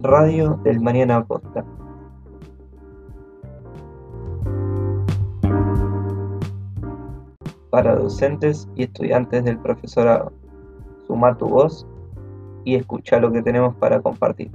Radio del Mañana Posta. Para docentes y estudiantes del profesorado. Suma tu voz y escucha lo que tenemos para compartir.